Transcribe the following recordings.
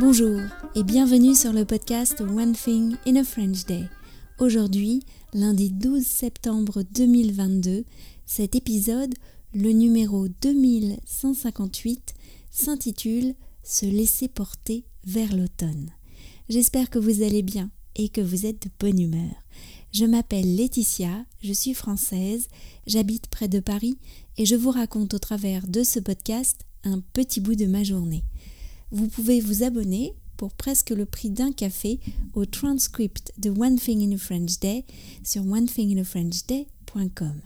Bonjour et bienvenue sur le podcast One Thing in a French Day. Aujourd'hui, lundi 12 septembre 2022, cet épisode, le numéro 2158, s'intitule Se laisser porter vers l'automne. J'espère que vous allez bien et que vous êtes de bonne humeur. Je m'appelle Laetitia, je suis française, j'habite près de Paris et je vous raconte au travers de ce podcast un petit bout de ma journée. Vous pouvez vous abonner pour presque le prix d'un café au transcript de One Thing in a French Day sur onethinginafrenchday.com.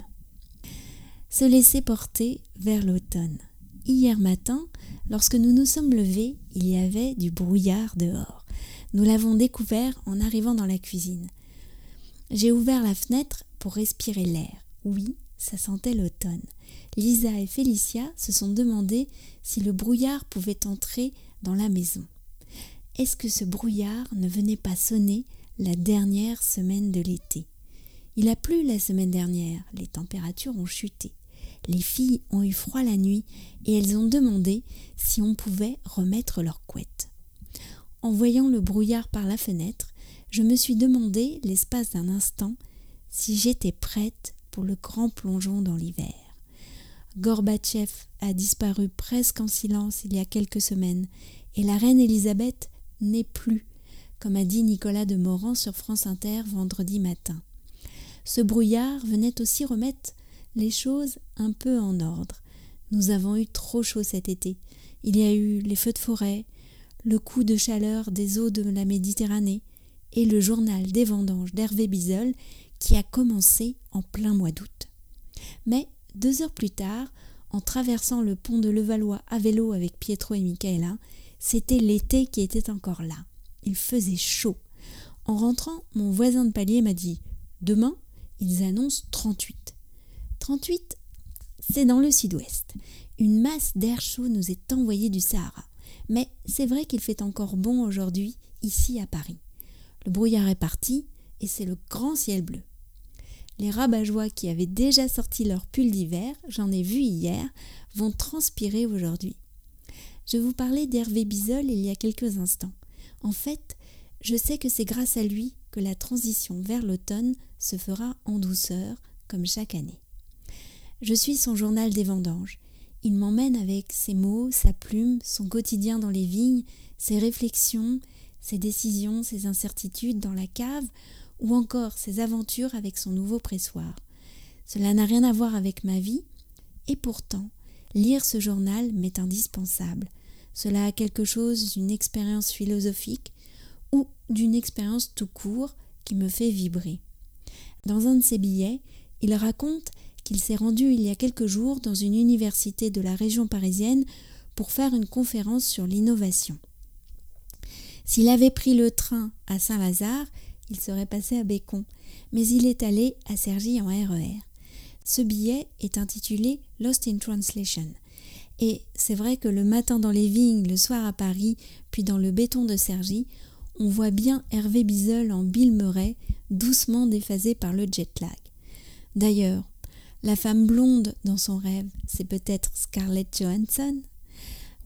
Se laisser porter vers l'automne. Hier matin, lorsque nous nous sommes levés, il y avait du brouillard dehors. Nous l'avons découvert en arrivant dans la cuisine. J'ai ouvert la fenêtre pour respirer l'air. Oui, ça sentait l'automne. Lisa et Félicia se sont demandé si le brouillard pouvait entrer dans la maison. Est-ce que ce brouillard ne venait pas sonner la dernière semaine de l'été? Il a plu la semaine dernière, les températures ont chuté. Les filles ont eu froid la nuit et elles ont demandé si on pouvait remettre leur couette. En voyant le brouillard par la fenêtre, je me suis demandé, l'espace d'un instant, si j'étais prête pour le grand plongeon dans l'hiver. Gorbatchev a disparu presque en silence il y a quelques semaines, et la reine Élisabeth n'est plus, comme a dit Nicolas de Morand sur France Inter vendredi matin. Ce brouillard venait aussi remettre les choses un peu en ordre. Nous avons eu trop chaud cet été. Il y a eu les feux de forêt, le coup de chaleur des eaux de la Méditerranée, et le journal des vendanges d'Hervé Bizol qui a commencé en plein mois d'août. Mais deux heures plus tard, en traversant le pont de Levallois à vélo avec Pietro et Michaela, c'était l'été qui était encore là. Il faisait chaud. En rentrant, mon voisin de palier m'a dit Demain, ils annoncent 38. 38, c'est dans le sud-ouest. Une masse d'air chaud nous est envoyée du Sahara. Mais c'est vrai qu'il fait encore bon aujourd'hui, ici à Paris. Le brouillard est parti et c'est le grand ciel bleu. Les rabat-joie qui avaient déjà sorti leur pull d'hiver, j'en ai vu hier, vont transpirer aujourd'hui. Je vous parlais d'Hervé Bisol il y a quelques instants. En fait, je sais que c'est grâce à lui que la transition vers l'automne se fera en douceur, comme chaque année. Je suis son journal des vendanges. Il m'emmène avec ses mots, sa plume, son quotidien dans les vignes, ses réflexions, ses décisions, ses incertitudes dans la cave, ou encore ses aventures avec son nouveau pressoir. Cela n'a rien à voir avec ma vie, et pourtant, lire ce journal m'est indispensable. Cela a quelque chose d'une expérience philosophique ou d'une expérience tout court qui me fait vibrer. Dans un de ses billets, il raconte qu'il s'est rendu il y a quelques jours dans une université de la région parisienne pour faire une conférence sur l'innovation. S'il avait pris le train à Saint-Lazare, il serait passé à Bécon, mais il est allé à Cergy en RER. Ce billet est intitulé Lost in Translation. Et c'est vrai que le matin dans les vignes, le soir à Paris, puis dans le béton de Cergy, on voit bien Hervé Bizel en Bill Murray, doucement déphasé par le jet lag. D'ailleurs, la femme blonde dans son rêve, c'est peut-être Scarlett Johansson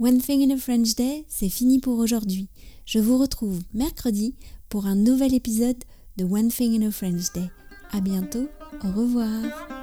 One Thing in a French Day, c'est fini pour aujourd'hui. Je vous retrouve mercredi pour un nouvel épisode de One Thing in a French Day. À bientôt, au revoir.